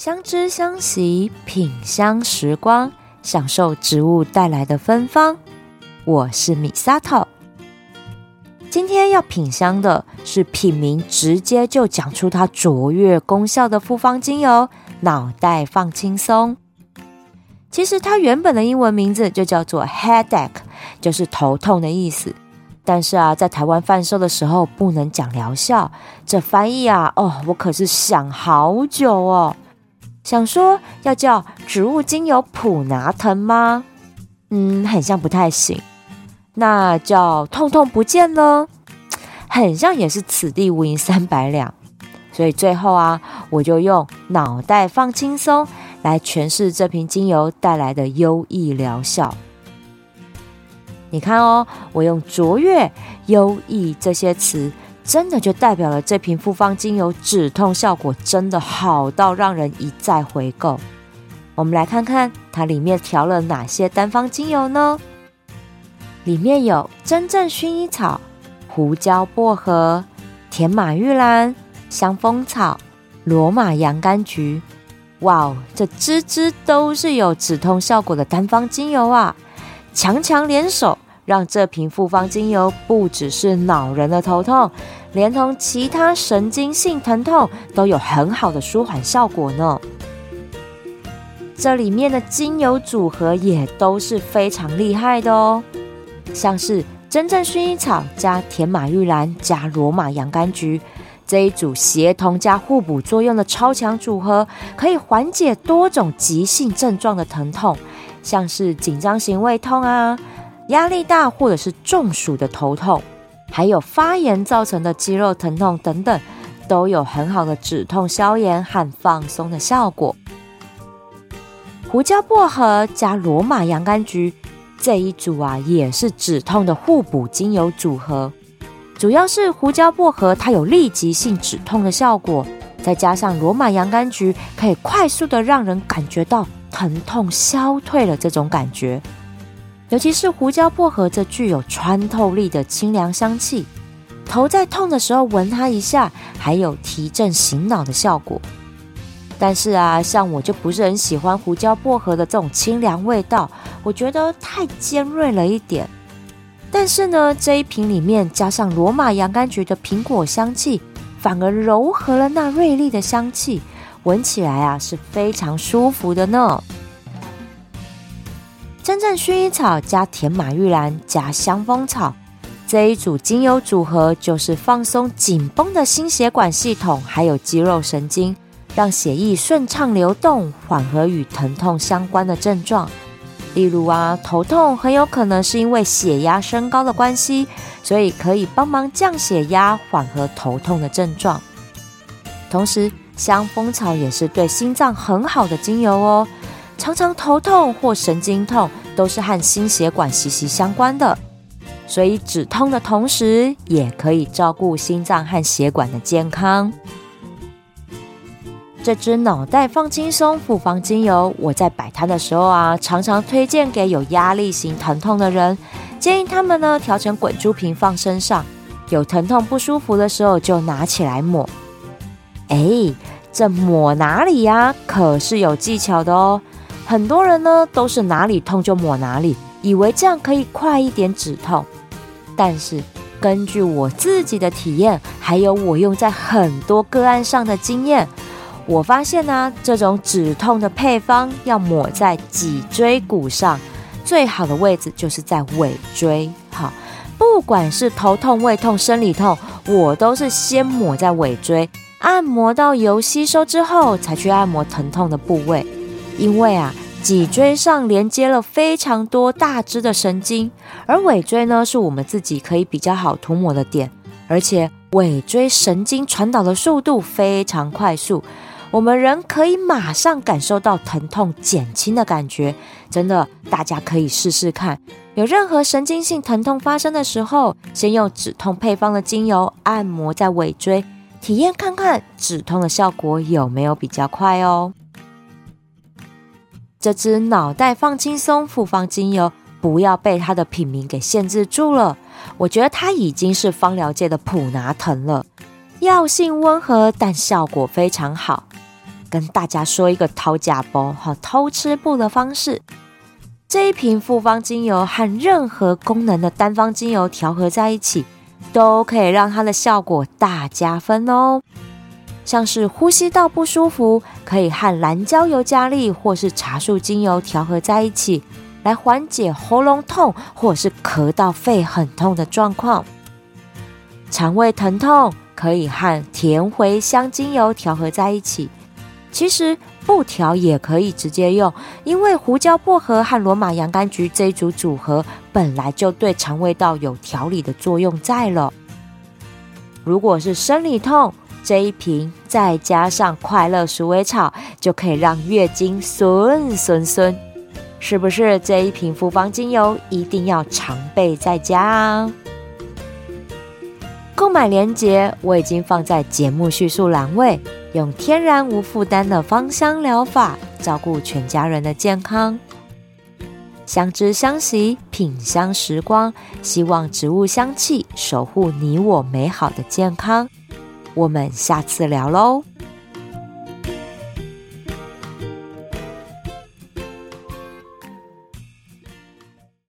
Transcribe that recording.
相知相惜，品香时光，享受植物带来的芬芳。我是米萨头。今天要品香的是品名直接就讲出它卓越功效的复方精油——脑袋放轻松。其实它原本的英文名字就叫做 Headache，就是头痛的意思。但是啊，在台湾贩售的时候不能讲疗效，这翻译啊，哦，我可是想好久哦。想说要叫植物精油普拿藤吗？嗯，很像不太行。那叫痛痛不见了，很像也是此地无银三百两。所以最后啊，我就用脑袋放轻松来诠释这瓶精油带来的优异疗效。你看哦，我用卓越、优异这些词。真的就代表了这瓶复方精油止痛效果真的好到让人一再回购。我们来看看它里面调了哪些单方精油呢？里面有真正薰衣草、胡椒薄荷、甜马玉兰、香蜂草、罗马洋甘菊。哇哦，这支支都是有止痛效果的单方精油啊！强强联手。让这瓶复方精油不只是恼人的头痛，连同其他神经性疼痛都有很好的舒缓效果呢。这里面的精油组合也都是非常厉害的哦，像是真正薰衣草加甜马玉兰加罗马洋甘菊这一组协同加互补作用的超强组合，可以缓解多种急性症状的疼痛，像是紧张型胃痛啊。压力大或者是中暑的头痛，还有发炎造成的肌肉疼痛等等，都有很好的止痛、消炎和放松的效果。胡椒薄荷加罗马洋甘菊这一组啊，也是止痛的互补精油组合。主要是胡椒薄荷它有立即性止痛的效果，再加上罗马洋甘菊可以快速的让人感觉到疼痛消退了这种感觉。尤其是胡椒薄荷这具有穿透力的清凉香气，头在痛的时候闻它一下，还有提振醒脑的效果。但是啊，像我就不是很喜欢胡椒薄荷的这种清凉味道，我觉得太尖锐了一点。但是呢，这一瓶里面加上罗马洋甘菊的苹果香气，反而柔和了那锐利的香气，闻起来啊是非常舒服的呢。真正薰衣草加甜马玉兰加香蜂草这一组精油组合，就是放松紧绷的心血管系统，还有肌肉神经，让血液顺畅流动，缓和与疼痛相关的症状。例如啊，头痛很有可能是因为血压升高的关系，所以可以帮忙降血压，缓和头痛的症状。同时，香蜂草也是对心脏很好的精油哦。常常头痛或神经痛都是和心血管息息相关的，所以止痛的同时也可以照顾心脏和血管的健康。这支脑袋放轻松复方精油，我在摆摊的时候啊，常常推荐给有压力型疼痛的人，建议他们呢调成滚珠瓶放身上，有疼痛不舒服的时候就拿起来抹。哎，这抹哪里呀？可是有技巧的哦。很多人呢都是哪里痛就抹哪里，以为这样可以快一点止痛。但是根据我自己的体验，还有我用在很多个案上的经验，我发现呢、这种止痛的配方要抹在脊椎骨上，最好的位置就是在尾椎。好，不管是头痛、胃痛、生理痛，我都是先抹在尾椎，按摩到油吸收之后，才去按摩疼痛的部位。因为啊，脊椎上连接了非常多大支的神经，而尾椎呢，是我们自己可以比较好涂抹的点，而且尾椎神经传导的速度非常快速，我们人可以马上感受到疼痛减轻的感觉。真的，大家可以试试看。有任何神经性疼痛发生的时候，先用止痛配方的精油按摩在尾椎，体验看看止痛的效果有没有比较快哦。这支脑袋放轻松复方精油，不要被它的品名给限制住了。我觉得它已经是芳疗界的普拿疼了，药性温和，但效果非常好。跟大家说一个偷假包和偷吃布的方式。这一瓶复方精油和任何功能的单方精油调和在一起，都可以让它的效果大加分哦。像是呼吸道不舒服，可以和蓝椒油加利或是茶树精油调和在一起，来缓解喉咙痛或是咳到肺很痛的状况。肠胃疼痛可以和甜茴香精油调和在一起。其实不调也可以直接用，因为胡椒薄荷和罗马洋甘菊这一组组合本来就对肠胃道有调理的作用在了。如果是生理痛，这一瓶再加上快乐鼠尾草，就可以让月经顺顺顺。是不是这一瓶复方精油一定要常备在家啊？购买链接我已经放在节目叙述栏位。用天然无负担的芳香疗法照顾全家人的健康，相知相惜，品香时光，希望植物香气守护你我美好的健康。我们下次聊喽。